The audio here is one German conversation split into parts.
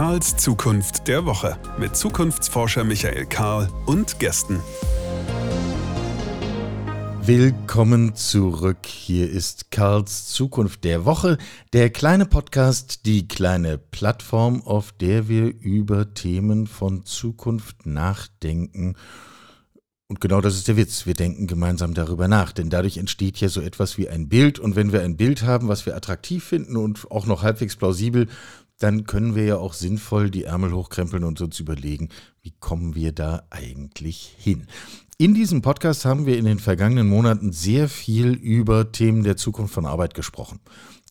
Karls Zukunft der Woche mit Zukunftsforscher Michael Karl und Gästen. Willkommen zurück. Hier ist Karls Zukunft der Woche, der kleine Podcast, die kleine Plattform, auf der wir über Themen von Zukunft nachdenken. Und genau das ist der Witz. Wir denken gemeinsam darüber nach, denn dadurch entsteht ja so etwas wie ein Bild. Und wenn wir ein Bild haben, was wir attraktiv finden und auch noch halbwegs plausibel, dann können wir ja auch sinnvoll die Ärmel hochkrempeln und uns überlegen, wie kommen wir da eigentlich hin. In diesem Podcast haben wir in den vergangenen Monaten sehr viel über Themen der Zukunft von Arbeit gesprochen.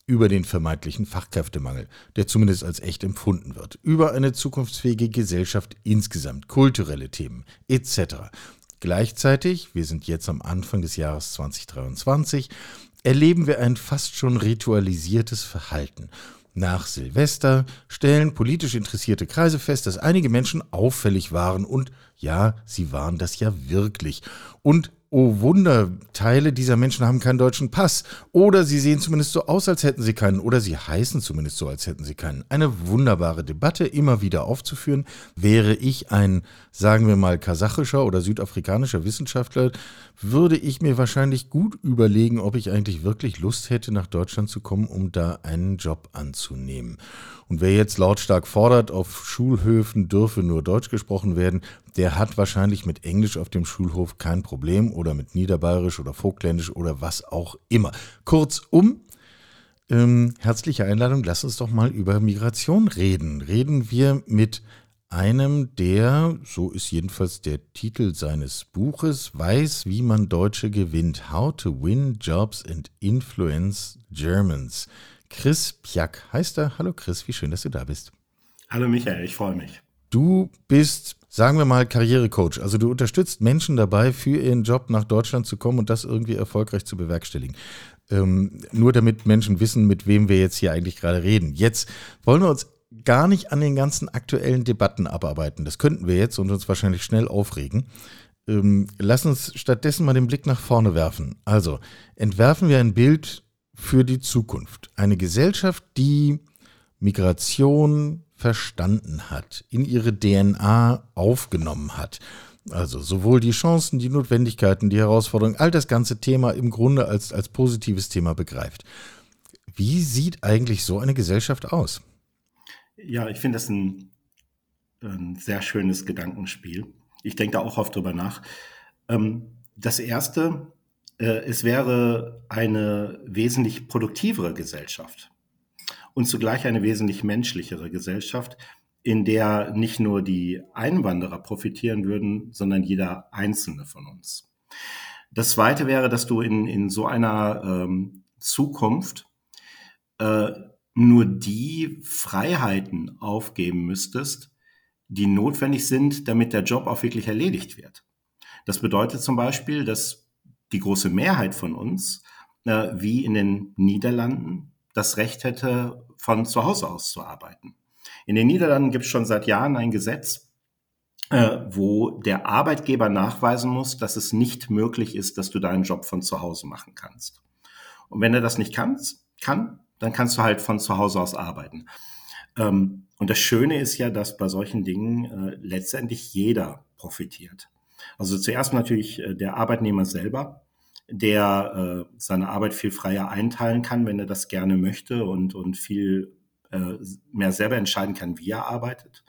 Über den vermeintlichen Fachkräftemangel, der zumindest als echt empfunden wird. Über eine zukunftsfähige Gesellschaft insgesamt, kulturelle Themen etc. Gleichzeitig, wir sind jetzt am Anfang des Jahres 2023, erleben wir ein fast schon ritualisiertes Verhalten. Nach Silvester stellen politisch interessierte Kreise fest, dass einige Menschen auffällig waren und ja, sie waren das ja wirklich. Und oh Wunder, Teile dieser Menschen haben keinen deutschen Pass. Oder sie sehen zumindest so aus, als hätten sie keinen. Oder sie heißen zumindest so, als hätten sie keinen. Eine wunderbare Debatte immer wieder aufzuführen. Wäre ich ein, sagen wir mal, kasachischer oder südafrikanischer Wissenschaftler, würde ich mir wahrscheinlich gut überlegen, ob ich eigentlich wirklich Lust hätte, nach Deutschland zu kommen, um da einen Job anzunehmen. Und wer jetzt lautstark fordert, auf Schulhöfen dürfe nur Deutsch gesprochen werden, der hat wahrscheinlich mit Englisch auf dem Schulhof kein Problem oder mit Niederbayerisch oder Vogtländisch oder was auch immer. Kurzum, ähm, herzliche Einladung, lass uns doch mal über Migration reden. Reden wir mit einem, der, so ist jedenfalls der Titel seines Buches, weiß, wie man Deutsche gewinnt. How to Win Jobs and Influence Germans. Chris Pjack heißt er. Hallo Chris, wie schön, dass du da bist. Hallo Michael, ich freue mich. Du bist, sagen wir mal, Karrierecoach. Also du unterstützt Menschen dabei, für ihren Job nach Deutschland zu kommen und das irgendwie erfolgreich zu bewerkstelligen. Ähm, nur damit Menschen wissen, mit wem wir jetzt hier eigentlich gerade reden. Jetzt wollen wir uns gar nicht an den ganzen aktuellen Debatten abarbeiten. Das könnten wir jetzt und uns wahrscheinlich schnell aufregen. Ähm, lass uns stattdessen mal den Blick nach vorne werfen. Also entwerfen wir ein Bild für die Zukunft. Eine Gesellschaft, die Migration verstanden hat, in ihre DNA aufgenommen hat. Also sowohl die Chancen, die Notwendigkeiten, die Herausforderungen, all das ganze Thema im Grunde als, als positives Thema begreift. Wie sieht eigentlich so eine Gesellschaft aus? Ja, ich finde das ein, ein, sehr schönes Gedankenspiel. Ich denke da auch oft drüber nach. Ähm, das erste, es wäre eine wesentlich produktivere Gesellschaft und zugleich eine wesentlich menschlichere Gesellschaft, in der nicht nur die Einwanderer profitieren würden, sondern jeder einzelne von uns. Das Zweite wäre, dass du in, in so einer ähm, Zukunft äh, nur die Freiheiten aufgeben müsstest, die notwendig sind, damit der Job auch wirklich erledigt wird. Das bedeutet zum Beispiel, dass die große Mehrheit von uns, äh, wie in den Niederlanden, das Recht hätte, von zu Hause aus zu arbeiten. In den Niederlanden gibt es schon seit Jahren ein Gesetz, äh, wo der Arbeitgeber nachweisen muss, dass es nicht möglich ist, dass du deinen Job von zu Hause machen kannst. Und wenn er das nicht kannst, kann, dann kannst du halt von zu Hause aus arbeiten. Ähm, und das Schöne ist ja, dass bei solchen Dingen äh, letztendlich jeder profitiert. Also zuerst natürlich äh, der Arbeitnehmer selber, der äh, seine Arbeit viel freier einteilen kann, wenn er das gerne möchte und, und viel äh, mehr selber entscheiden kann, wie er arbeitet.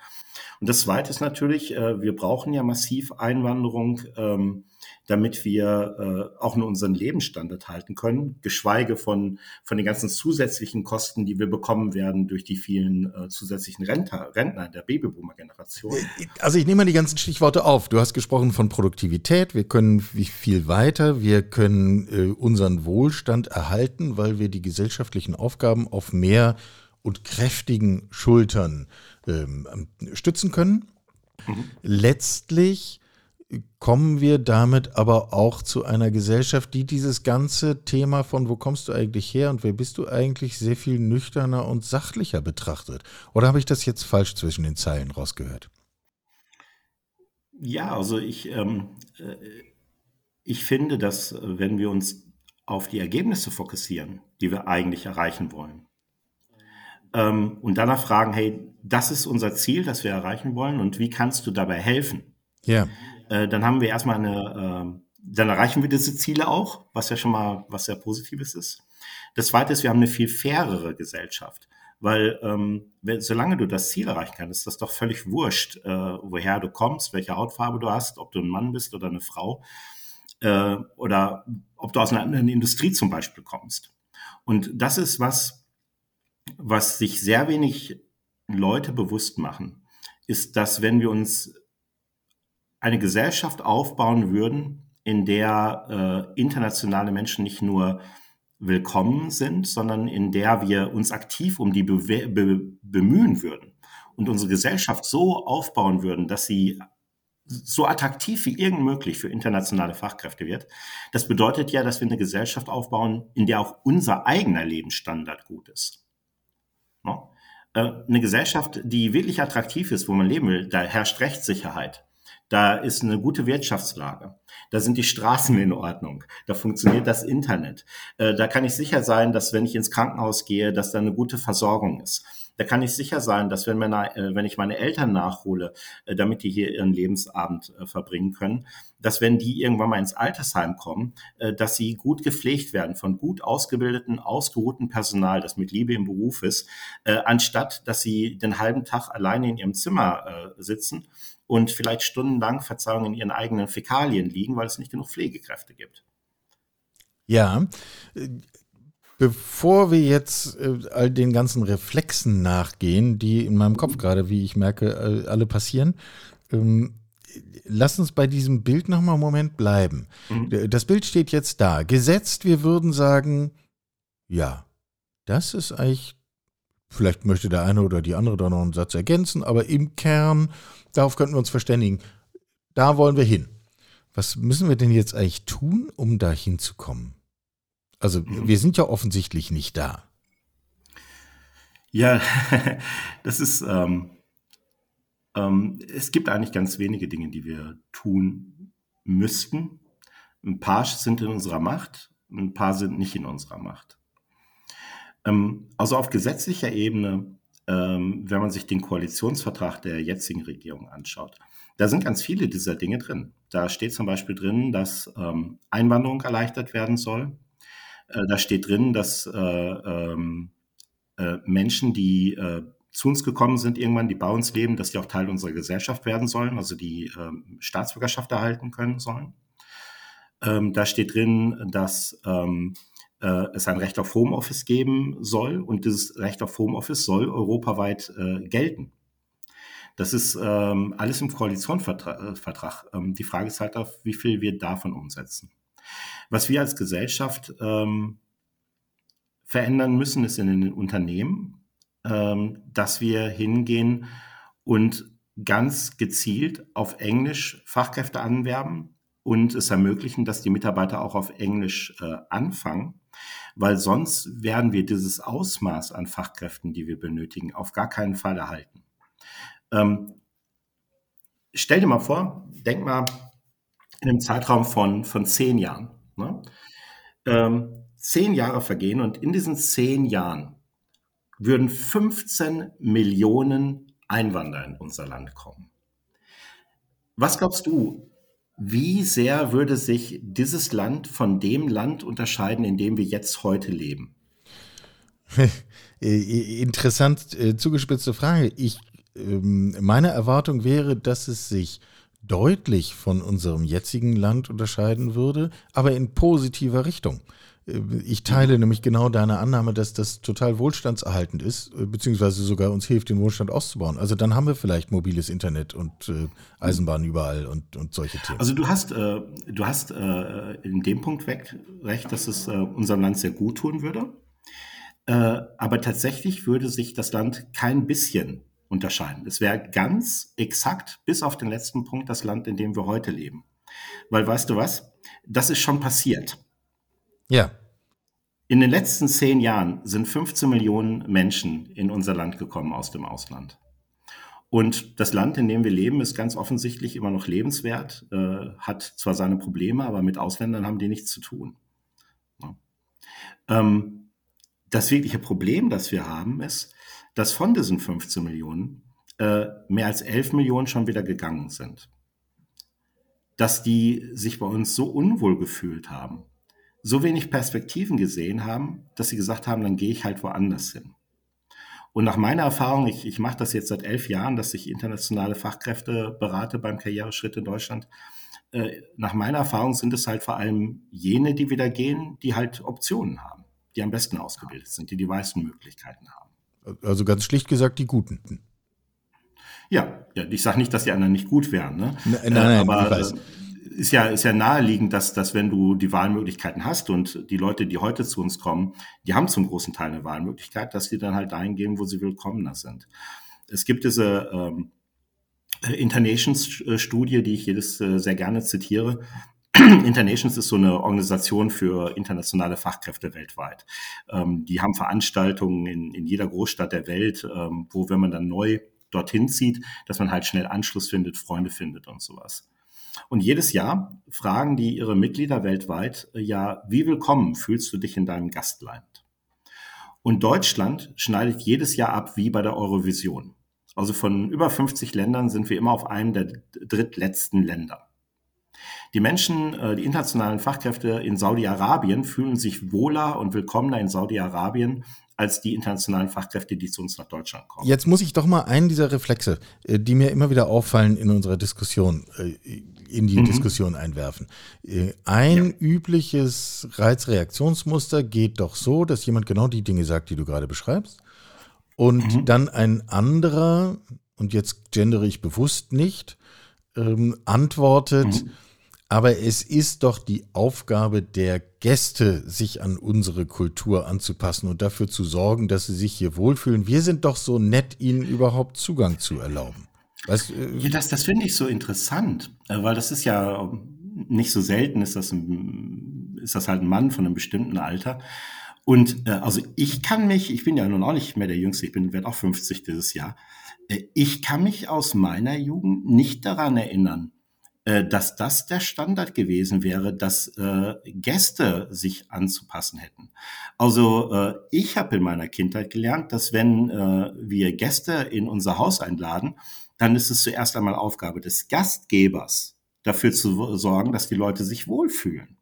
Und das Zweite ist natürlich, wir brauchen ja massiv Einwanderung. Ähm, damit wir äh, auch nur unseren Lebensstandard halten können, geschweige von, von den ganzen zusätzlichen Kosten, die wir bekommen werden durch die vielen äh, zusätzlichen Rentner, Rentner der Babyboomer-Generation. Also ich nehme mal die ganzen Stichworte auf. Du hast gesprochen von Produktivität. Wir können viel weiter. Wir können äh, unseren Wohlstand erhalten, weil wir die gesellschaftlichen Aufgaben auf mehr und kräftigen Schultern ähm, stützen können. Mhm. Letztlich kommen wir damit aber auch zu einer Gesellschaft, die dieses ganze Thema von wo kommst du eigentlich her und wer bist du eigentlich sehr viel nüchterner und sachlicher betrachtet. Oder habe ich das jetzt falsch zwischen den Zeilen rausgehört? Ja, also ich, ähm, äh, ich finde, dass wenn wir uns auf die Ergebnisse fokussieren, die wir eigentlich erreichen wollen, ähm, und danach fragen, hey, das ist unser Ziel, das wir erreichen wollen und wie kannst du dabei helfen? Ja. Äh, dann haben wir erstmal eine, äh, dann erreichen wir diese Ziele auch, was ja schon mal was sehr Positives ist. Das zweite ist, wir haben eine viel fairere Gesellschaft. Weil ähm, solange du das Ziel erreichen kannst, ist das doch völlig wurscht, äh, woher du kommst, welche Hautfarbe du hast, ob du ein Mann bist oder eine Frau äh, oder ob du aus einer anderen Industrie zum Beispiel kommst. Und das ist was, was sich sehr wenig Leute bewusst machen, ist, dass wenn wir uns eine Gesellschaft aufbauen würden, in der äh, internationale Menschen nicht nur willkommen sind, sondern in der wir uns aktiv um die be be bemühen würden und unsere Gesellschaft so aufbauen würden, dass sie so attraktiv wie irgend möglich für internationale Fachkräfte wird. Das bedeutet ja, dass wir eine Gesellschaft aufbauen, in der auch unser eigener Lebensstandard gut ist. No? Äh, eine Gesellschaft, die wirklich attraktiv ist, wo man leben will, da herrscht Rechtssicherheit. Da ist eine gute Wirtschaftslage. Da sind die Straßen in Ordnung. Da funktioniert das Internet. Äh, da kann ich sicher sein, dass wenn ich ins Krankenhaus gehe, dass da eine gute Versorgung ist. Da kann ich sicher sein, dass wenn, meine, äh, wenn ich meine Eltern nachhole, äh, damit die hier ihren Lebensabend verbringen können, dass wenn die irgendwann mal ins Altersheim kommen, dass sie gut gepflegt werden von gut ausgebildeten, ausgeruhten Personal, das mit Liebe im Beruf ist, anstatt dass sie den halben Tag alleine in ihrem Zimmer sitzen und vielleicht stundenlang, Verzeihung, in ihren eigenen Fäkalien liegen, weil es nicht genug Pflegekräfte gibt. Ja, bevor wir jetzt äh, all den ganzen Reflexen nachgehen, die in meinem Kopf gerade, wie ich merke, alle passieren, ähm, lass uns bei diesem Bild noch mal einen Moment bleiben. Mhm. Das Bild steht jetzt da. Gesetzt, wir würden sagen, ja, das ist eigentlich, vielleicht möchte der eine oder die andere da noch einen Satz ergänzen, aber im Kern Darauf könnten wir uns verständigen. Da wollen wir hin. Was müssen wir denn jetzt eigentlich tun, um da hinzukommen? Also, wir sind ja offensichtlich nicht da. Ja, das ist, ähm, ähm, es gibt eigentlich ganz wenige Dinge, die wir tun müssten. Ein paar sind in unserer Macht, ein paar sind nicht in unserer Macht. Ähm, also auf gesetzlicher Ebene ähm, wenn man sich den Koalitionsvertrag der jetzigen Regierung anschaut. Da sind ganz viele dieser Dinge drin. Da steht zum Beispiel drin, dass ähm, Einwanderung erleichtert werden soll. Äh, da steht drin, dass äh, äh, Menschen, die zu uns gekommen sind irgendwann, die bei uns leben, dass die auch Teil unserer Gesellschaft werden sollen, also die Staatsbürgerschaft erhalten können sollen. Da steht drin, dass äh, es ein Recht auf Homeoffice geben soll und dieses Recht auf Homeoffice soll europaweit äh, gelten. Das ist ähm, alles im Koalitionsvertrag. Äh, ähm, die Frage ist halt auf, wie viel wir davon umsetzen. Was wir als Gesellschaft ähm, verändern müssen, ist in den Unternehmen, ähm, dass wir hingehen und ganz gezielt auf Englisch Fachkräfte anwerben und es ermöglichen, dass die Mitarbeiter auch auf Englisch äh, anfangen weil sonst werden wir dieses Ausmaß an Fachkräften, die wir benötigen, auf gar keinen Fall erhalten. Ähm, stell dir mal vor, denk mal in einem Zeitraum von, von zehn Jahren. Ne? Ähm, zehn Jahre vergehen und in diesen zehn Jahren würden 15 Millionen Einwanderer in unser Land kommen. Was glaubst du, wie sehr würde sich dieses Land von dem Land unterscheiden, in dem wir jetzt heute leben? Interessant äh, zugespitzte Frage. Ich, ähm, meine Erwartung wäre, dass es sich deutlich von unserem jetzigen Land unterscheiden würde, aber in positiver Richtung. Ich teile nämlich genau deine Annahme, dass das total wohlstandserhaltend ist, äh, beziehungsweise sogar uns hilft, den Wohlstand auszubauen. Also dann haben wir vielleicht mobiles Internet und äh, Eisenbahn überall und, und solche Themen. Also du hast, äh, du hast äh, in dem Punkt weg recht, dass es äh, unserem Land sehr gut tun würde. Äh, aber tatsächlich würde sich das Land kein bisschen unterscheiden. Es wäre ganz exakt bis auf den letzten Punkt das Land, in dem wir heute leben. Weil weißt du was? Das ist schon passiert. Ja. In den letzten zehn Jahren sind 15 Millionen Menschen in unser Land gekommen aus dem Ausland. Und das Land, in dem wir leben, ist ganz offensichtlich immer noch lebenswert, äh, hat zwar seine Probleme, aber mit Ausländern haben die nichts zu tun. Ja. Ähm, das wirkliche Problem, das wir haben, ist, dass von diesen 15 Millionen äh, mehr als 11 Millionen schon wieder gegangen sind. Dass die sich bei uns so unwohl gefühlt haben, so wenig Perspektiven gesehen haben, dass sie gesagt haben, dann gehe ich halt woanders hin. Und nach meiner Erfahrung, ich, ich mache das jetzt seit elf Jahren, dass ich internationale Fachkräfte berate beim Karriereschritt in Deutschland. Äh, nach meiner Erfahrung sind es halt vor allem jene, die wieder gehen, die halt Optionen haben, die am besten ausgebildet sind, die die meisten Möglichkeiten haben. Also ganz schlicht gesagt, die Guten. Ja, ja ich sage nicht, dass die anderen nicht gut wären. Ne? Nein, nein, äh, aber äh, ist ja, ist ja naheliegend, dass, dass wenn du die Wahlmöglichkeiten hast und die Leute, die heute zu uns kommen, die haben zum großen Teil eine Wahlmöglichkeit, dass die dann halt dahin gehen, wo sie willkommener sind. Es gibt diese ähm, Internations-Studie, die ich jedes äh, sehr gerne zitiere. Internations ist so eine Organisation für internationale Fachkräfte weltweit. Ähm, die haben Veranstaltungen in, in jeder Großstadt der Welt, ähm, wo, wenn man dann neu dorthin zieht, dass man halt schnell Anschluss findet, Freunde findet und sowas. Und jedes Jahr fragen die ihre Mitglieder weltweit, äh, ja, wie willkommen fühlst du dich in deinem Gastland? Und Deutschland schneidet jedes Jahr ab wie bei der Eurovision. Also von über 50 Ländern sind wir immer auf einem der drittletzten Länder. Die Menschen, äh, die internationalen Fachkräfte in Saudi-Arabien fühlen sich wohler und willkommener in Saudi-Arabien als die internationalen Fachkräfte, die zu uns nach Deutschland kommen. Jetzt muss ich doch mal einen dieser Reflexe, äh, die mir immer wieder auffallen in unserer Diskussion, äh, in die mhm. Diskussion einwerfen. Ein ja. übliches Reizreaktionsmuster geht doch so, dass jemand genau die Dinge sagt, die du gerade beschreibst. Und mhm. dann ein anderer, und jetzt gendere ich bewusst nicht, ähm, antwortet, mhm. Aber es ist doch die Aufgabe der Gäste, sich an unsere Kultur anzupassen und dafür zu sorgen, dass sie sich hier wohlfühlen. Wir sind doch so nett, ihnen überhaupt Zugang zu erlauben. Weißt, äh, ja, das, das finde ich so interessant, äh, weil das ist ja nicht so selten, ist das, ein, ist das halt ein Mann von einem bestimmten Alter. Und äh, also ich kann mich, ich bin ja nun auch nicht mehr der Jüngste, ich bin werde auch 50 dieses Jahr. Äh, ich kann mich aus meiner Jugend nicht daran erinnern, dass das der Standard gewesen wäre, dass äh, Gäste sich anzupassen hätten. Also äh, ich habe in meiner Kindheit gelernt, dass wenn äh, wir Gäste in unser Haus einladen, dann ist es zuerst einmal Aufgabe des Gastgebers, dafür zu sorgen, dass die Leute sich wohlfühlen.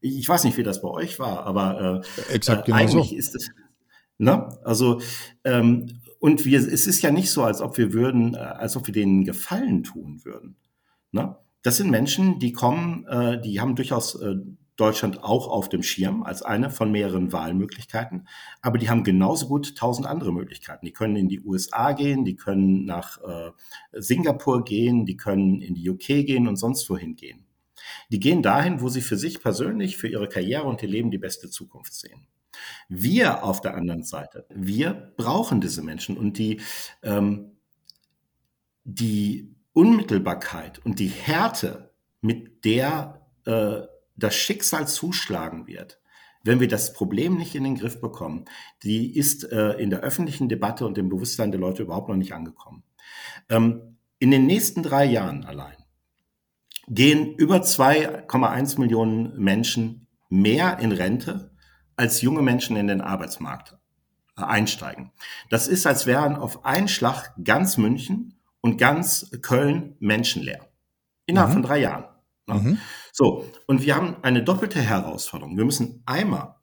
Ich weiß nicht, wie das bei euch war, aber äh, Exakt genau eigentlich so. ist es. Ne? Also ähm, und wir, es ist ja nicht so, als ob wir würden, äh, als ob wir denen Gefallen tun würden. Ne? Das sind Menschen, die kommen, äh, die haben durchaus äh, Deutschland auch auf dem Schirm als eine von mehreren Wahlmöglichkeiten. Aber die haben genauso gut tausend andere Möglichkeiten. Die können in die USA gehen, die können nach äh, Singapur gehen, die können in die UK gehen und sonst wohin gehen. Die gehen dahin, wo sie für sich persönlich, für ihre Karriere und ihr Leben die beste Zukunft sehen. Wir auf der anderen Seite, wir brauchen diese Menschen und die, ähm, die Unmittelbarkeit und die Härte, mit der äh, das Schicksal zuschlagen wird, wenn wir das Problem nicht in den Griff bekommen, die ist äh, in der öffentlichen Debatte und im Bewusstsein der Leute überhaupt noch nicht angekommen. Ähm, in den nächsten drei Jahren allein gehen über 2,1 Millionen Menschen mehr in Rente, als junge Menschen in den Arbeitsmarkt äh, einsteigen. Das ist, als wären auf einen Schlag ganz München und ganz Köln menschenleer. Innerhalb mhm. von drei Jahren. Ne? Mhm. So, und wir haben eine doppelte Herausforderung. Wir müssen einmal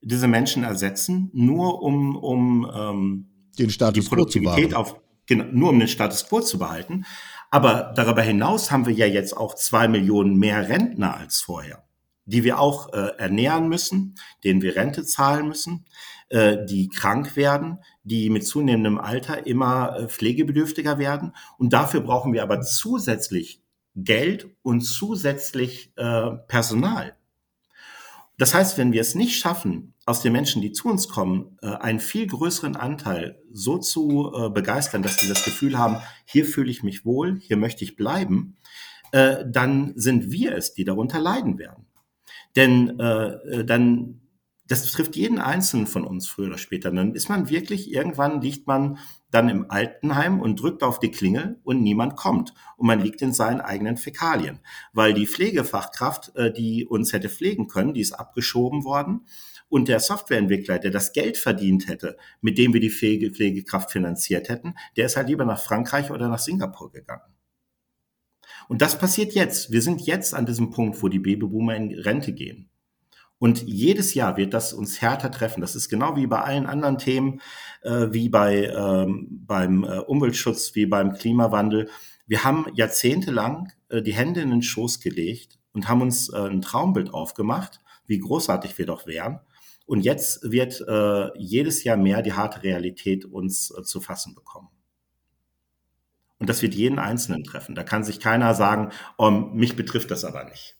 diese Menschen ersetzen, nur um, um ähm, den Status die Produktivität auf, genau, nur um den Status quo zu behalten. Aber darüber hinaus haben wir ja jetzt auch zwei Millionen mehr Rentner als vorher, die wir auch äh, ernähren müssen, denen wir Rente zahlen müssen, äh, die krank werden, die mit zunehmendem Alter immer äh, pflegebedürftiger werden. Und dafür brauchen wir aber zusätzlich Geld und zusätzlich äh, Personal. Das heißt, wenn wir es nicht schaffen, aus den Menschen, die zu uns kommen, äh, einen viel größeren Anteil so zu äh, begeistern, dass sie das Gefühl haben, hier fühle ich mich wohl, hier möchte ich bleiben, äh, dann sind wir es, die darunter leiden werden. Denn äh, dann das betrifft jeden Einzelnen von uns früher oder später. Dann ist man wirklich, irgendwann liegt man dann im Altenheim und drückt auf die Klingel und niemand kommt. Und man liegt in seinen eigenen Fäkalien. Weil die Pflegefachkraft, äh, die uns hätte pflegen können, die ist abgeschoben worden. Und der Softwareentwickler, der das Geld verdient hätte, mit dem wir die Pflegekraft finanziert hätten, der ist halt lieber nach Frankreich oder nach Singapur gegangen. Und das passiert jetzt. Wir sind jetzt an diesem Punkt, wo die Babyboomer in Rente gehen. Und jedes Jahr wird das uns härter treffen. Das ist genau wie bei allen anderen Themen, äh, wie bei, ähm, beim äh, Umweltschutz, wie beim Klimawandel. Wir haben jahrzehntelang äh, die Hände in den Schoß gelegt und haben uns äh, ein Traumbild aufgemacht, wie großartig wir doch wären. Und jetzt wird äh, jedes Jahr mehr die harte Realität uns äh, zu fassen bekommen. Und das wird jeden Einzelnen treffen. Da kann sich keiner sagen, oh, mich betrifft das aber nicht.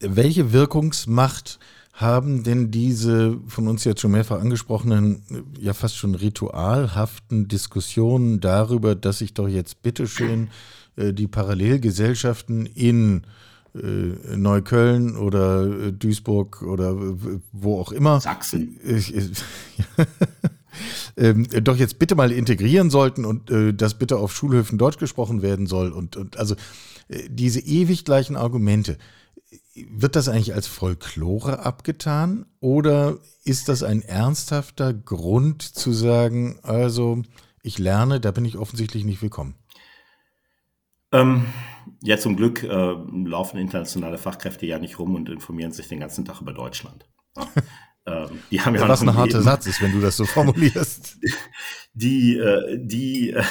Welche Wirkungsmacht haben denn diese von uns jetzt schon mehrfach angesprochenen, ja fast schon ritualhaften Diskussionen darüber, dass sich doch jetzt bitteschön äh, die Parallelgesellschaften in äh, Neukölln oder äh, Duisburg oder wo auch immer. Sachsen. ähm, doch jetzt bitte mal integrieren sollten und äh, dass bitte auf Schulhöfen Deutsch gesprochen werden soll und, und also äh, diese ewig gleichen Argumente. Wird das eigentlich als Folklore abgetan oder ist das ein ernsthafter Grund zu sagen, also ich lerne, da bin ich offensichtlich nicht willkommen? Ähm, ja, zum Glück äh, laufen internationale Fachkräfte ja nicht rum und informieren sich den ganzen Tag über Deutschland. Ähm, die haben ja Was ein harter Satz ist, wenn du das so formulierst. Die, äh, die, äh,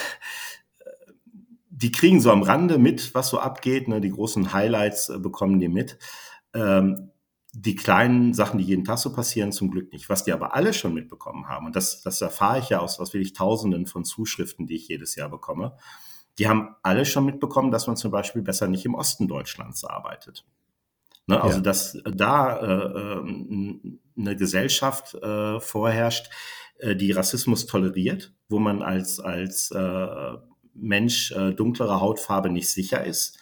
die kriegen so am Rande mit, was so abgeht. Ne? Die großen Highlights äh, bekommen die mit. Ähm, die kleinen Sachen, die jeden Tag so passieren, zum Glück nicht. Was die aber alle schon mitbekommen haben, und das, das erfahre ich ja aus was will ich Tausenden von Zuschriften, die ich jedes Jahr bekomme, die haben alle schon mitbekommen, dass man zum Beispiel besser nicht im Osten Deutschlands arbeitet. Ne, also ja. dass da äh, äh, eine Gesellschaft äh, vorherrscht, äh, die Rassismus toleriert, wo man als, als äh, Mensch äh, dunklerer Hautfarbe nicht sicher ist,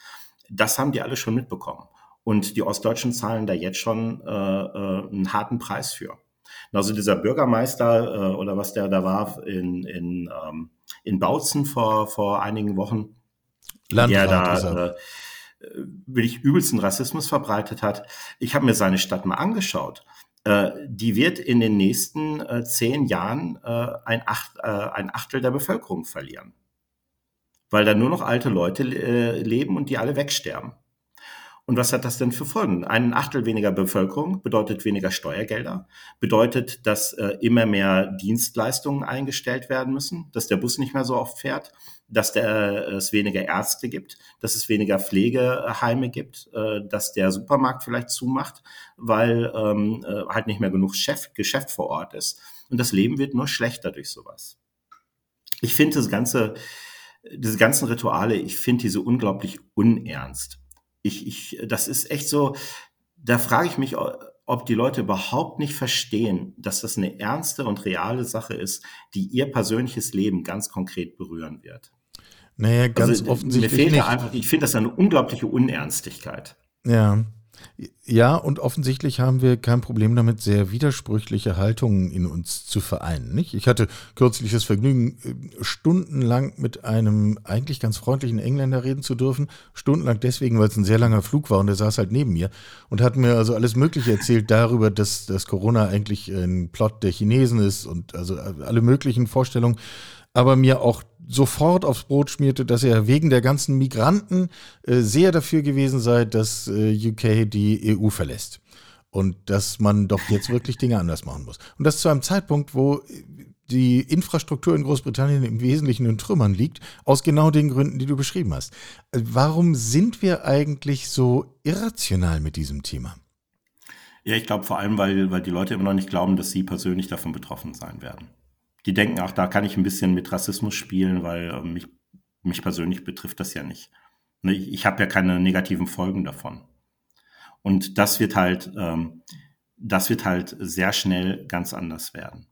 das haben die alle schon mitbekommen. Und die Ostdeutschen zahlen da jetzt schon äh, äh, einen harten Preis für. Also dieser Bürgermeister äh, oder was der da war in, in, ähm, in Bautzen vor, vor einigen Wochen, Landrat der da äh, wirklich übelsten Rassismus verbreitet hat. Ich habe mir seine Stadt mal angeschaut. Äh, die wird in den nächsten äh, zehn Jahren äh, ein, Acht, äh, ein Achtel der Bevölkerung verlieren. Weil da nur noch alte Leute äh, leben und die alle wegsterben. Und was hat das denn für Folgen? Ein Achtel weniger Bevölkerung bedeutet weniger Steuergelder, bedeutet, dass äh, immer mehr Dienstleistungen eingestellt werden müssen, dass der Bus nicht mehr so oft fährt, dass der, äh, es weniger Ärzte gibt, dass es weniger Pflegeheime gibt, äh, dass der Supermarkt vielleicht zumacht, weil ähm, äh, halt nicht mehr genug Chef, Geschäft vor Ort ist. Und das Leben wird nur schlechter durch sowas. Ich finde das ganze, diese ganzen Rituale, ich finde diese unglaublich unernst ich, ich, das ist echt so, da frage ich mich, ob die Leute überhaupt nicht verstehen, dass das eine ernste und reale Sache ist, die ihr persönliches Leben ganz konkret berühren wird. Naja, ganz also, offensichtlich. Mir fehlt nicht. einfach, ich finde das eine unglaubliche Unernstigkeit. Ja. Ja, und offensichtlich haben wir kein Problem damit, sehr widersprüchliche Haltungen in uns zu vereinen. Nicht? Ich hatte kürzlich das Vergnügen, äh, stundenlang mit einem eigentlich ganz freundlichen Engländer reden zu dürfen. Stundenlang deswegen, weil es ein sehr langer Flug war und der saß halt neben mir und hat mir also alles Mögliche erzählt darüber, dass, dass Corona eigentlich ein Plot der Chinesen ist und also alle möglichen Vorstellungen aber mir auch sofort aufs Brot schmierte, dass er wegen der ganzen Migranten äh, sehr dafür gewesen sei, dass äh, UK die EU verlässt. Und dass man doch jetzt wirklich Dinge anders machen muss. Und das zu einem Zeitpunkt, wo die Infrastruktur in Großbritannien im Wesentlichen in Trümmern liegt, aus genau den Gründen, die du beschrieben hast. Äh, warum sind wir eigentlich so irrational mit diesem Thema? Ja, ich glaube vor allem, weil, weil die Leute immer noch nicht glauben, dass sie persönlich davon betroffen sein werden die denken, ach, da kann ich ein bisschen mit Rassismus spielen, weil äh, mich, mich persönlich betrifft das ja nicht. Ne, ich, ich habe ja keine negativen Folgen davon. Und das wird halt, ähm, das wird halt sehr schnell ganz anders werden.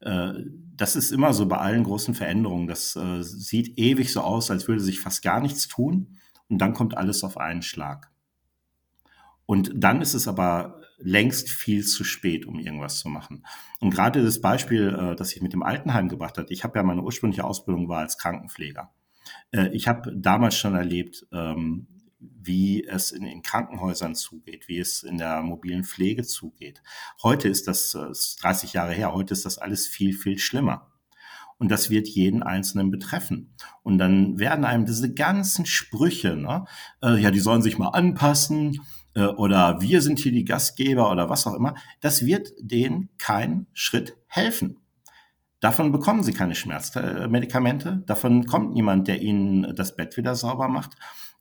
Äh, das ist immer so bei allen großen Veränderungen. Das äh, sieht ewig so aus, als würde sich fast gar nichts tun. Und dann kommt alles auf einen Schlag. Und dann ist es aber längst viel zu spät, um irgendwas zu machen. Und gerade das Beispiel, äh, das ich mit dem Altenheim gebracht habe, ich habe ja meine ursprüngliche Ausbildung war als Krankenpfleger. Äh, ich habe damals schon erlebt, ähm, wie es in den Krankenhäusern zugeht, wie es in der mobilen Pflege zugeht. Heute ist das, das ist 30 Jahre her, heute ist das alles viel, viel schlimmer. Und das wird jeden Einzelnen betreffen. Und dann werden einem diese ganzen Sprüche, ne, äh, ja, die sollen sich mal anpassen äh, oder wir sind hier die Gastgeber oder was auch immer, das wird denen keinen Schritt helfen. Davon bekommen sie keine Schmerzmedikamente, davon kommt niemand, der ihnen das Bett wieder sauber macht.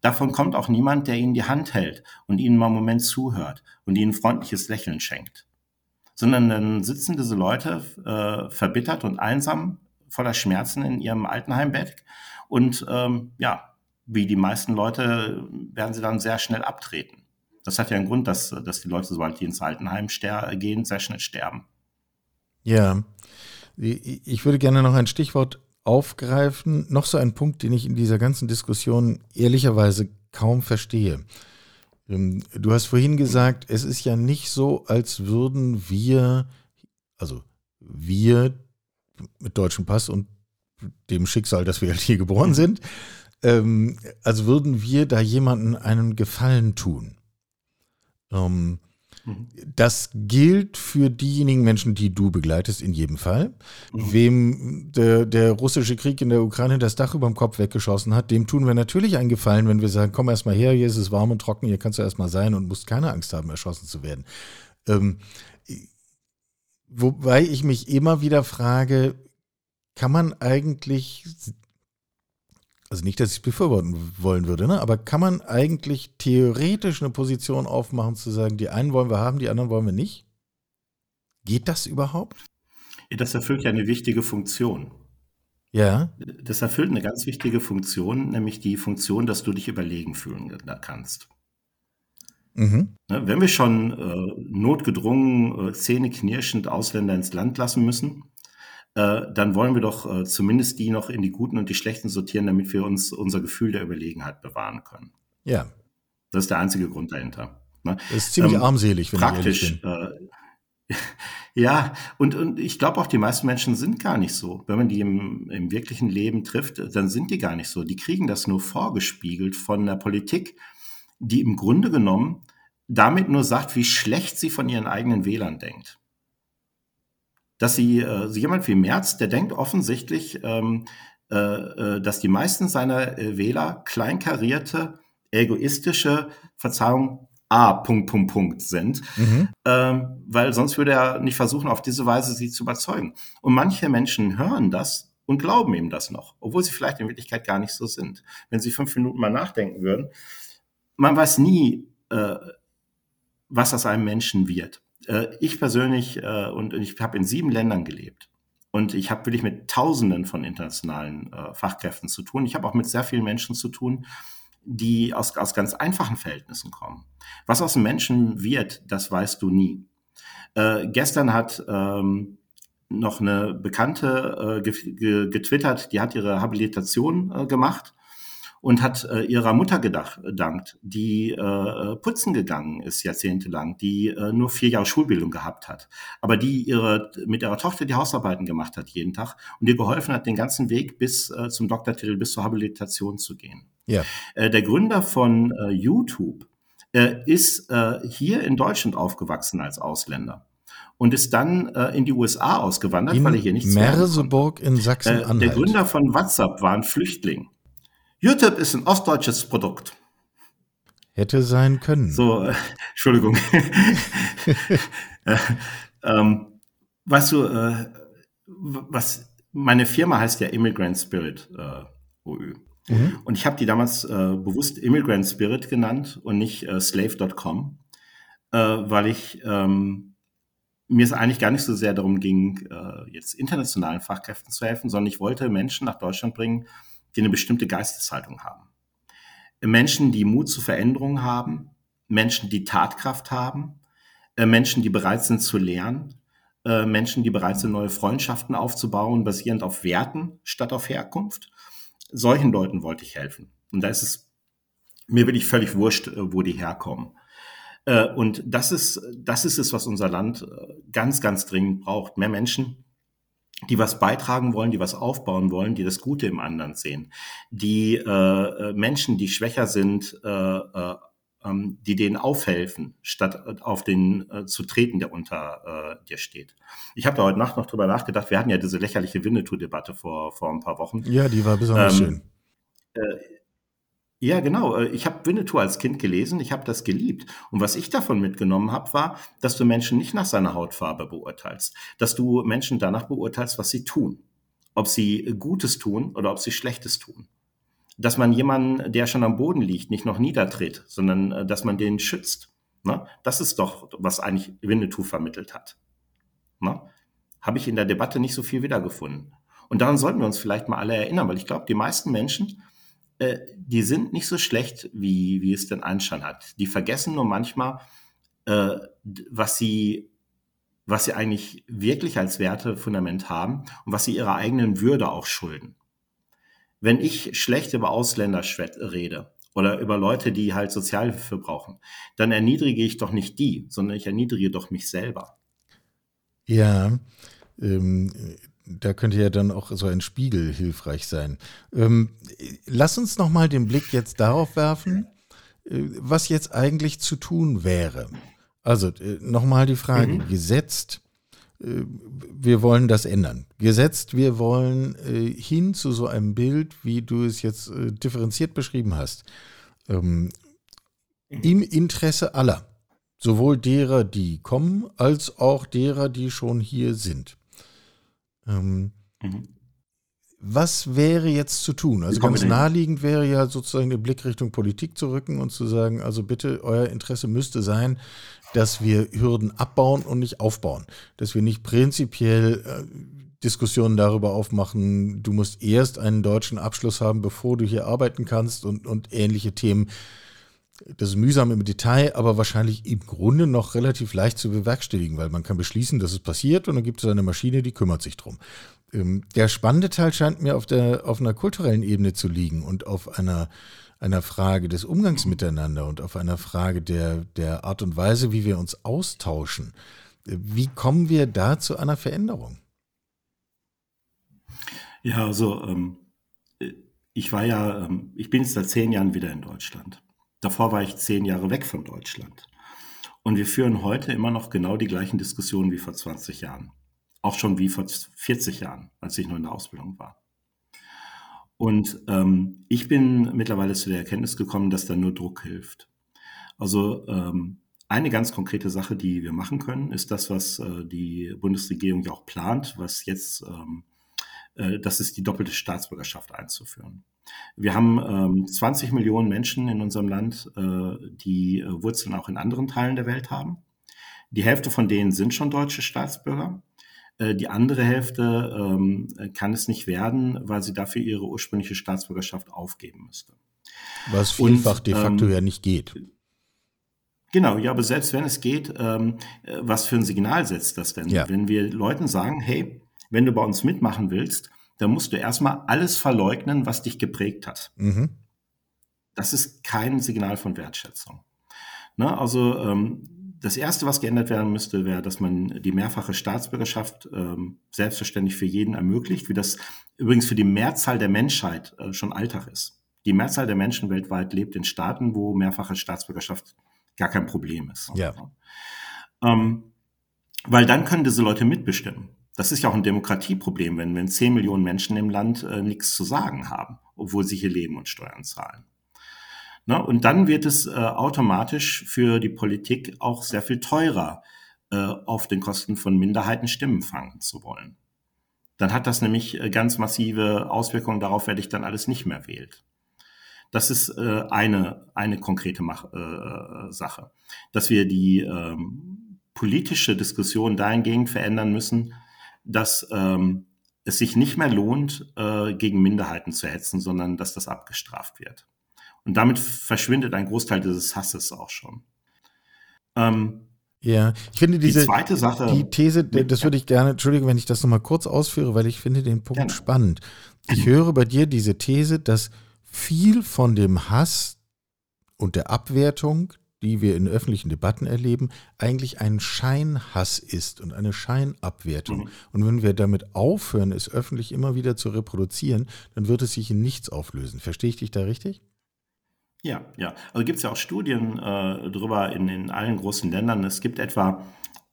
Davon kommt auch niemand, der ihnen die Hand hält und ihnen mal einen Moment zuhört und ihnen freundliches Lächeln schenkt. Sondern dann sitzen diese Leute äh, verbittert und einsam voller Schmerzen in ihrem Altenheimbett. Und ähm, ja, wie die meisten Leute werden sie dann sehr schnell abtreten. Das hat ja einen Grund, dass, dass die Leute, sobald die ins Altenheim gehen, sehr schnell sterben. Ja, ich würde gerne noch ein Stichwort aufgreifen. Noch so ein Punkt, den ich in dieser ganzen Diskussion ehrlicherweise kaum verstehe. Ähm, du hast vorhin gesagt, es ist ja nicht so, als würden wir, also wir mit deutschem Pass und dem Schicksal, dass wir halt hier geboren sind, ähm, als würden wir da jemanden einen Gefallen tun. Ähm, mhm. das gilt für diejenigen Menschen, die du begleitest, in jedem Fall. Mhm. Wem der, der, russische Krieg in der Ukraine das Dach über dem Kopf weggeschossen hat, dem tun wir natürlich einen Gefallen, wenn wir sagen, komm erst mal her, hier ist es warm und trocken, hier kannst du erst mal sein und musst keine Angst haben, erschossen zu werden. Ähm, wobei ich mich immer wieder frage, kann man eigentlich also nicht, dass ich es befürworten wollen würde, ne? aber kann man eigentlich theoretisch eine Position aufmachen, zu sagen, die einen wollen wir haben, die anderen wollen wir nicht? Geht das überhaupt? Das erfüllt ja eine wichtige Funktion. Ja. Das erfüllt eine ganz wichtige Funktion, nämlich die Funktion, dass du dich überlegen fühlen kannst. Mhm. Ne, wenn wir schon äh, notgedrungen, äh, zähneknirschend Ausländer ins Land lassen müssen, äh, dann wollen wir doch äh, zumindest die noch in die Guten und die Schlechten sortieren, damit wir uns unser Gefühl der Überlegenheit bewahren können. Ja. Das ist der einzige Grund dahinter. Ne? Das ist ziemlich ähm, armselig, wenn praktisch. Äh, ja, und, und ich glaube auch, die meisten Menschen sind gar nicht so. Wenn man die im, im wirklichen Leben trifft, dann sind die gar nicht so. Die kriegen das nur vorgespiegelt von der Politik, die im Grunde genommen damit nur sagt, wie schlecht sie von ihren eigenen Wählern denkt dass sie, äh, so jemand wie Merz, der denkt offensichtlich, ähm, äh, äh, dass die meisten seiner äh, Wähler kleinkarierte, egoistische, Verzeihung, A, Punkt, Punkt, Punkt sind, mhm. ähm, weil sonst würde er nicht versuchen, auf diese Weise sie zu überzeugen. Und manche Menschen hören das und glauben ihm das noch, obwohl sie vielleicht in Wirklichkeit gar nicht so sind. Wenn sie fünf Minuten mal nachdenken würden, man weiß nie, äh, was aus einem Menschen wird ich persönlich äh, und ich habe in sieben Ländern gelebt. Und ich habe wirklich mit Tausenden von internationalen äh, Fachkräften zu tun. Ich habe auch mit sehr vielen Menschen zu tun, die aus, aus ganz einfachen Verhältnissen kommen. Was aus einem Menschen wird, das weißt du nie. Äh, gestern hat ähm, noch eine Bekannte äh, getwittert, die hat ihre Habilitation äh, gemacht und hat äh, ihrer Mutter gedankt, die äh, putzen gegangen ist jahrzehntelang, die äh, nur vier Jahre Schulbildung gehabt hat, aber die ihre mit ihrer Tochter die Hausarbeiten gemacht hat jeden Tag und ihr geholfen hat, den ganzen Weg bis äh, zum Doktortitel, bis zur Habilitation zu gehen. Ja. Äh, der Gründer von äh, YouTube äh, ist äh, hier in Deutschland aufgewachsen als Ausländer und ist dann äh, in die USA ausgewandert, in weil er hier nichts Merseburg in Sachsen-Anhalt. Äh, der Gründer von WhatsApp war ein Flüchtling. YouTube ist ein ostdeutsches Produkt. Hätte sein können. So, äh, Entschuldigung. äh, ähm, weißt du, äh, was meine Firma heißt ja Immigrant Spirit äh, OÜ. Mhm. Und ich habe die damals äh, bewusst Immigrant Spirit genannt und nicht slave.com, weil ich ähm, mir es eigentlich gar nicht so sehr darum ging, jetzt internationalen Fachkräften zu helfen, sondern ich wollte Menschen nach Deutschland bringen, die eine bestimmte Geisteshaltung haben. Menschen, die Mut zur Veränderung haben, Menschen, die Tatkraft haben, äh, Menschen, die bereit sind zu lernen, äh, Menschen, die bereit sind, neue Freundschaften aufzubauen, basierend auf Werten statt auf Herkunft. Solchen Leuten wollte ich helfen. Und da ist es mir wirklich völlig wurscht, äh, wo die herkommen. Und das ist, das ist es, was unser Land ganz, ganz dringend braucht. Mehr Menschen, die was beitragen wollen, die was aufbauen wollen, die das Gute im anderen sehen, die äh, äh Menschen, die schwächer sind, äh, äh, ähm, die denen aufhelfen, statt auf den äh, zu treten, der unter äh, dir steht. Ich habe da heute Nacht noch drüber nachgedacht. Wir hatten ja diese lächerliche Winnetou-Debatte vor, vor ein paar Wochen. Ja, die war besonders ähm, schön. Äh, ja, genau. Äh, ich habe Winnetou als Kind gelesen, ich habe das geliebt. Und was ich davon mitgenommen habe, war, dass du Menschen nicht nach seiner Hautfarbe beurteilst, dass du Menschen danach beurteilst, was sie tun. Ob sie Gutes tun oder ob sie Schlechtes tun. Dass man jemanden, der schon am Boden liegt, nicht noch niedertritt, sondern äh, dass man den schützt. Ne? Das ist doch, was eigentlich Winnetou vermittelt hat. Ne? Habe ich in der Debatte nicht so viel wiedergefunden. Und daran sollten wir uns vielleicht mal alle erinnern, weil ich glaube, die meisten Menschen, äh, die sind nicht so schlecht, wie, wie es den Anschein hat. Die vergessen nur manchmal, äh, was sie was sie eigentlich wirklich als Wertefundament haben und was sie ihrer eigenen Würde auch schulden. Wenn ich schlecht über Ausländer rede oder über Leute, die halt Sozialhilfe brauchen, dann erniedrige ich doch nicht die, sondern ich erniedrige doch mich selber. Ja, ähm, da könnte ja dann auch so ein Spiegel hilfreich sein. Ähm, lass uns noch mal den Blick jetzt darauf werfen, äh, was jetzt eigentlich zu tun wäre. Also äh, noch mal die Frage: mhm. Gesetzt, äh, wir wollen das ändern. Gesetzt, wir wollen hin zu so einem Bild, wie du es jetzt differenziert beschrieben hast, ähm, mhm. im Interesse aller, sowohl derer, die kommen, als auch derer, die schon hier sind. Ähm, mhm. Was wäre jetzt zu tun? Also ganz naheliegend wäre ja sozusagen den Blick Richtung Politik zu rücken und zu sagen, also bitte, euer Interesse müsste sein, dass wir Hürden abbauen und nicht aufbauen. Dass wir nicht prinzipiell äh, Diskussionen darüber aufmachen, du musst erst einen deutschen Abschluss haben, bevor du hier arbeiten kannst und, und ähnliche Themen. Das ist mühsam im Detail, aber wahrscheinlich im Grunde noch relativ leicht zu bewerkstelligen, weil man kann beschließen, dass es passiert und dann gibt es eine Maschine, die kümmert sich drum. Ähm, der spannende Teil scheint mir auf, der, auf einer kulturellen Ebene zu liegen und auf einer, einer Frage des Umgangs miteinander und auf einer Frage der, der Art und Weise, wie wir uns austauschen. Wie kommen wir da zu einer Veränderung? Ja, also ähm, ich war ja, ähm, ich bin jetzt seit zehn Jahren wieder in Deutschland. Davor war ich zehn Jahre weg von Deutschland. Und wir führen heute immer noch genau die gleichen Diskussionen wie vor 20 Jahren. Auch schon wie vor 40 Jahren, als ich noch in der Ausbildung war. Und ähm, ich bin mittlerweile zu der Erkenntnis gekommen, dass da nur Druck hilft. Also ähm, eine ganz konkrete Sache, die wir machen können, ist das, was äh, die Bundesregierung ja auch plant, was jetzt, ähm, äh, das ist die doppelte Staatsbürgerschaft einzuführen. Wir haben ähm, 20 Millionen Menschen in unserem Land, äh, die äh, Wurzeln auch in anderen Teilen der Welt haben. Die Hälfte von denen sind schon deutsche Staatsbürger. Äh, die andere Hälfte ähm, kann es nicht werden, weil sie dafür ihre ursprüngliche Staatsbürgerschaft aufgeben müsste. Was vielfach Und, de facto ähm, ja nicht geht. Genau, ja, aber selbst wenn es geht, ähm, äh, was für ein Signal setzt das denn? Ja. Wenn wir Leuten sagen, hey, wenn du bei uns mitmachen willst, da musst du erstmal alles verleugnen, was dich geprägt hat. Mhm. Das ist kein Signal von Wertschätzung. Ne? Also ähm, das Erste, was geändert werden müsste, wäre, dass man die mehrfache Staatsbürgerschaft ähm, selbstverständlich für jeden ermöglicht, wie das übrigens für die Mehrzahl der Menschheit äh, schon Alltag ist. Die Mehrzahl der Menschen weltweit lebt in Staaten, wo mehrfache Staatsbürgerschaft gar kein Problem ist. Ja. Ähm, weil dann können diese Leute mitbestimmen. Das ist ja auch ein Demokratieproblem, wenn, wenn 10 Millionen Menschen im Land äh, nichts zu sagen haben, obwohl sie hier leben und Steuern zahlen. Na, und dann wird es äh, automatisch für die Politik auch sehr viel teurer, äh, auf den Kosten von Minderheiten Stimmen fangen zu wollen. Dann hat das nämlich äh, ganz massive Auswirkungen darauf, wer dich dann alles nicht mehr wählt. Das ist äh, eine, eine konkrete Mach, äh, Sache, dass wir die ähm, politische Diskussion dahingehend verändern müssen, dass ähm, es sich nicht mehr lohnt, äh, gegen Minderheiten zu hetzen, sondern dass das abgestraft wird. Und damit verschwindet ein Großteil dieses Hasses auch schon. Ähm, ja, ich finde diese die zweite Sache, die These, das würde ich gerne, Entschuldigung, wenn ich das nochmal kurz ausführe, weil ich finde den Punkt gerne. spannend. Ich höre bei dir diese These, dass viel von dem Hass und der Abwertung die wir in öffentlichen Debatten erleben, eigentlich ein Scheinhass ist und eine Scheinabwertung. Mhm. Und wenn wir damit aufhören, es öffentlich immer wieder zu reproduzieren, dann wird es sich in nichts auflösen. Verstehe ich dich da richtig? Ja, ja. Also gibt es ja auch Studien äh, darüber in, in allen großen Ländern. Es gibt etwa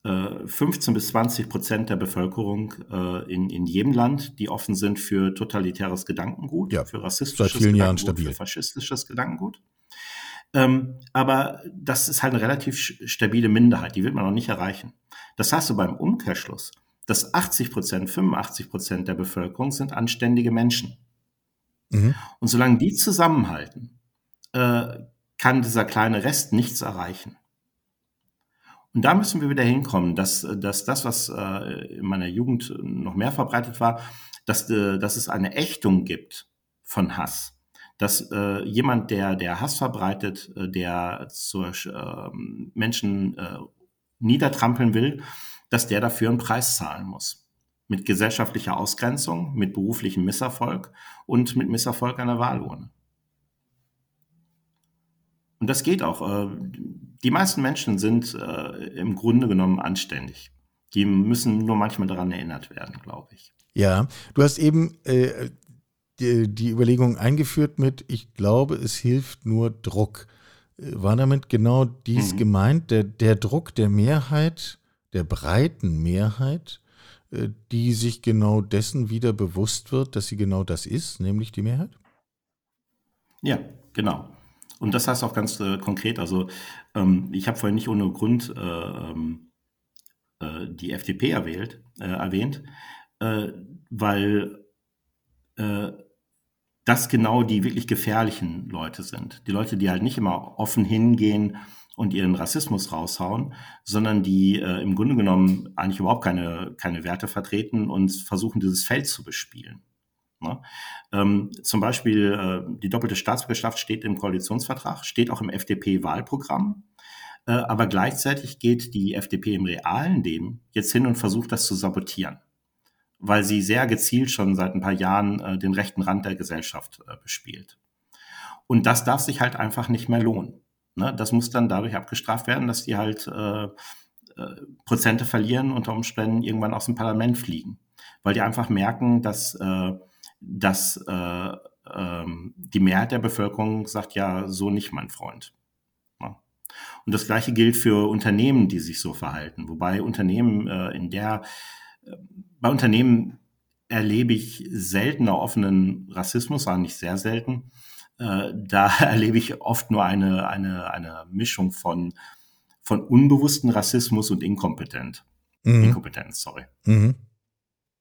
äh, 15 bis 20 Prozent der Bevölkerung äh, in, in jedem Land, die offen sind für totalitäres Gedankengut, ja, für rassistisches seit vielen Jahren stabil. für faschistisches Gedankengut. Ähm, aber das ist halt eine relativ stabile Minderheit, die wird man noch nicht erreichen. Das heißt so beim Umkehrschluss, dass 80 Prozent, 85 Prozent der Bevölkerung sind anständige Menschen. Mhm. Und solange die zusammenhalten, äh, kann dieser kleine Rest nichts erreichen. Und da müssen wir wieder hinkommen, dass, dass das, was äh, in meiner Jugend noch mehr verbreitet war, dass, äh, dass es eine Ächtung gibt von Hass dass äh, jemand, der, der Hass verbreitet, äh, der zur äh, Menschen äh, niedertrampeln will, dass der dafür einen Preis zahlen muss. Mit gesellschaftlicher Ausgrenzung, mit beruflichem Misserfolg und mit Misserfolg einer Wahlurne. Und das geht auch. Äh, die meisten Menschen sind äh, im Grunde genommen anständig. Die müssen nur manchmal daran erinnert werden, glaube ich. Ja, du hast eben äh, die, die Überlegung eingeführt mit, ich glaube, es hilft nur Druck. War damit genau dies mhm. gemeint, der, der Druck der Mehrheit, der breiten Mehrheit, äh, die sich genau dessen wieder bewusst wird, dass sie genau das ist, nämlich die Mehrheit? Ja, genau. Und das heißt auch ganz äh, konkret, also ähm, ich habe vorhin nicht ohne Grund äh, ähm, äh, die FDP erwählt, äh, erwähnt, äh, weil das genau die wirklich gefährlichen Leute sind. Die Leute, die halt nicht immer offen hingehen und ihren Rassismus raushauen, sondern die äh, im Grunde genommen eigentlich überhaupt keine, keine Werte vertreten und versuchen, dieses Feld zu bespielen. Ne? Ähm, zum Beispiel äh, die doppelte Staatsbürgerschaft steht im Koalitionsvertrag, steht auch im FDP-Wahlprogramm. Äh, aber gleichzeitig geht die FDP im realen Leben jetzt hin und versucht, das zu sabotieren weil sie sehr gezielt schon seit ein paar Jahren äh, den rechten Rand der Gesellschaft äh, bespielt. Und das darf sich halt einfach nicht mehr lohnen. Ne? Das muss dann dadurch abgestraft werden, dass die halt äh, äh, Prozente verlieren, unter Umständen irgendwann aus dem Parlament fliegen. Weil die einfach merken, dass, äh, dass äh, ähm, die Mehrheit der Bevölkerung sagt, ja, so nicht, mein Freund. Ja. Und das Gleiche gilt für Unternehmen, die sich so verhalten. Wobei Unternehmen äh, in der bei Unternehmen erlebe ich seltener offenen Rassismus, eigentlich sehr selten. Äh, da erlebe ich oft nur eine, eine, eine Mischung von, von unbewussten Rassismus und Inkompetent. Mhm. Inkompetenz, sorry. Mhm.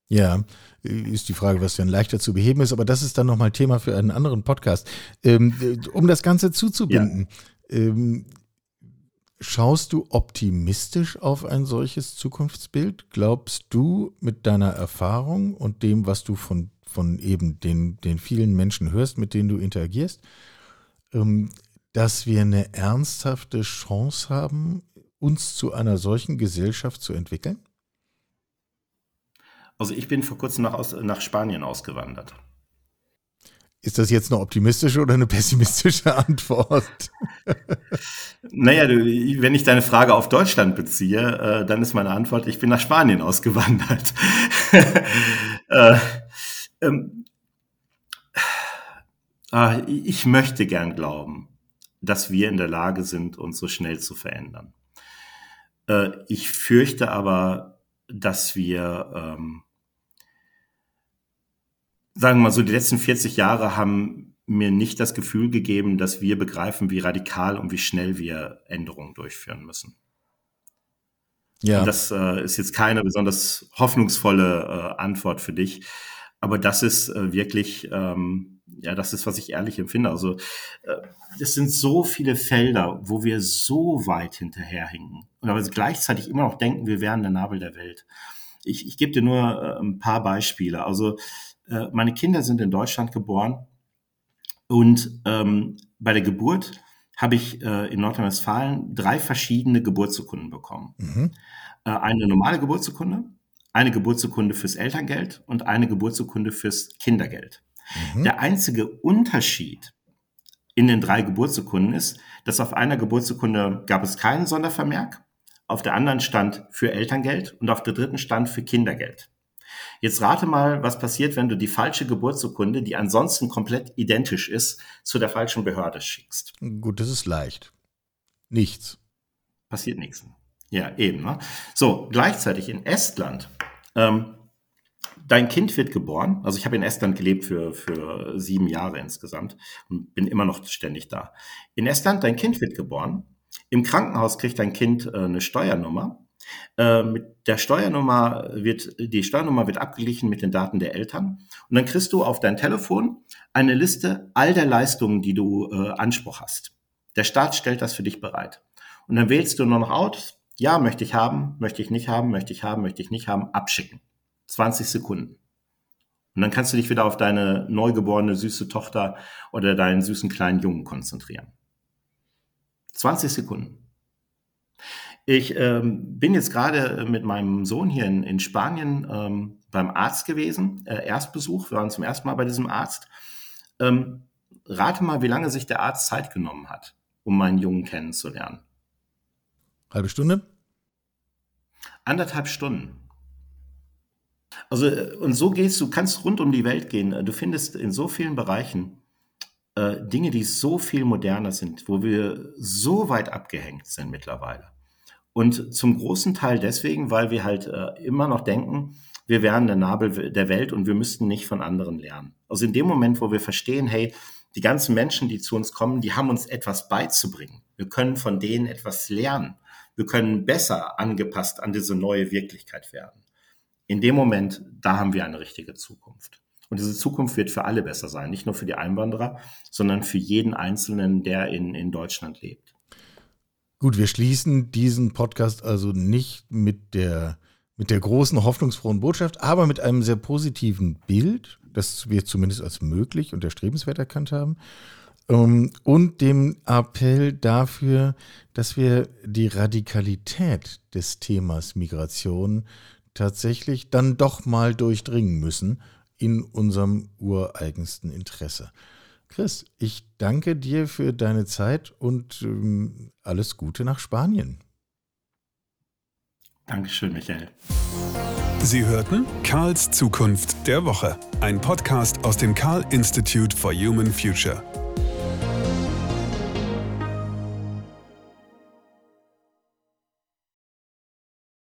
Ja, ist die Frage, was denn leichter zu beheben ist, aber das ist dann nochmal Thema für einen anderen Podcast. Ähm, um das Ganze zuzubinden, ja. Schaust du optimistisch auf ein solches Zukunftsbild? Glaubst du mit deiner Erfahrung und dem, was du von, von eben den, den vielen Menschen hörst, mit denen du interagierst, ähm, dass wir eine ernsthafte Chance haben, uns zu einer solchen Gesellschaft zu entwickeln? Also ich bin vor kurzem nach, nach Spanien ausgewandert. Ist das jetzt eine optimistische oder eine pessimistische Antwort? naja, du, wenn ich deine Frage auf Deutschland beziehe, äh, dann ist meine Antwort, ich bin nach Spanien ausgewandert. äh, ähm, äh, ich möchte gern glauben, dass wir in der Lage sind, uns so schnell zu verändern. Äh, ich fürchte aber, dass wir ähm, sagen wir mal so, die letzten 40 Jahre haben mir nicht das Gefühl gegeben, dass wir begreifen, wie radikal und wie schnell wir Änderungen durchführen müssen. Ja. Und das äh, ist jetzt keine besonders hoffnungsvolle äh, Antwort für dich, aber das ist äh, wirklich, ähm, ja, das ist, was ich ehrlich empfinde. Also äh, es sind so viele Felder, wo wir so weit hinterherhinken und aber gleichzeitig immer noch denken, wir wären der Nabel der Welt. Ich, ich gebe dir nur äh, ein paar Beispiele. Also äh, meine Kinder sind in Deutschland geboren und ähm, bei der Geburt habe ich äh, in Nordrhein-Westfalen drei verschiedene Geburtsurkunden bekommen. Mhm. Äh, eine normale Geburtsurkunde, eine Geburtsurkunde fürs Elterngeld und eine Geburtsurkunde fürs Kindergeld. Mhm. Der einzige Unterschied in den drei Geburtsurkunden ist, dass auf einer Geburtsurkunde gab es keinen Sondervermerk, auf der anderen stand für Elterngeld und auf der dritten stand für Kindergeld. Jetzt rate mal, was passiert, wenn du die falsche Geburtsurkunde, die ansonsten komplett identisch ist, zu der falschen Behörde schickst. Gut, das ist leicht. Nichts. Passiert nichts. Ja, eben. Ne? So, gleichzeitig in Estland, ähm, dein Kind wird geboren. Also ich habe in Estland gelebt für, für sieben Jahre insgesamt und bin immer noch ständig da. In Estland, dein Kind wird geboren. Im Krankenhaus kriegt dein Kind äh, eine Steuernummer mit der Steuernummer wird, die Steuernummer wird abgeglichen mit den Daten der Eltern. Und dann kriegst du auf dein Telefon eine Liste all der Leistungen, die du äh, Anspruch hast. Der Staat stellt das für dich bereit. Und dann wählst du nur noch aus, ja, möchte ich haben, möchte ich nicht haben, möchte ich haben, möchte ich nicht haben, abschicken. 20 Sekunden. Und dann kannst du dich wieder auf deine neugeborene süße Tochter oder deinen süßen kleinen Jungen konzentrieren. 20 Sekunden. Ich ähm, bin jetzt gerade äh, mit meinem Sohn hier in, in Spanien ähm, beim Arzt gewesen, äh, Erstbesuch. Wir waren zum ersten Mal bei diesem Arzt. Ähm, rate mal, wie lange sich der Arzt Zeit genommen hat, um meinen Jungen kennenzulernen. Halbe Stunde? Anderthalb Stunden. Also, äh, und so gehst du, kannst rund um die Welt gehen. Du findest in so vielen Bereichen äh, Dinge, die so viel moderner sind, wo wir so weit abgehängt sind mittlerweile. Und zum großen Teil deswegen, weil wir halt äh, immer noch denken, wir wären der Nabel der Welt und wir müssten nicht von anderen lernen. Also in dem Moment, wo wir verstehen, hey, die ganzen Menschen, die zu uns kommen, die haben uns etwas beizubringen. Wir können von denen etwas lernen. Wir können besser angepasst an diese neue Wirklichkeit werden. In dem Moment, da haben wir eine richtige Zukunft. Und diese Zukunft wird für alle besser sein, nicht nur für die Einwanderer, sondern für jeden Einzelnen, der in, in Deutschland lebt. Gut, wir schließen diesen Podcast also nicht mit der, mit der großen hoffnungsfrohen Botschaft, aber mit einem sehr positiven Bild, das wir zumindest als möglich und erstrebenswert erkannt haben. Ähm, und dem Appell dafür, dass wir die Radikalität des Themas Migration tatsächlich dann doch mal durchdringen müssen in unserem ureigensten Interesse. Chris, ich danke dir für deine Zeit und ähm, alles Gute nach Spanien. Dankeschön, Michael. Sie hörten Karls Zukunft der Woche, ein Podcast aus dem Karl Institute for Human Future.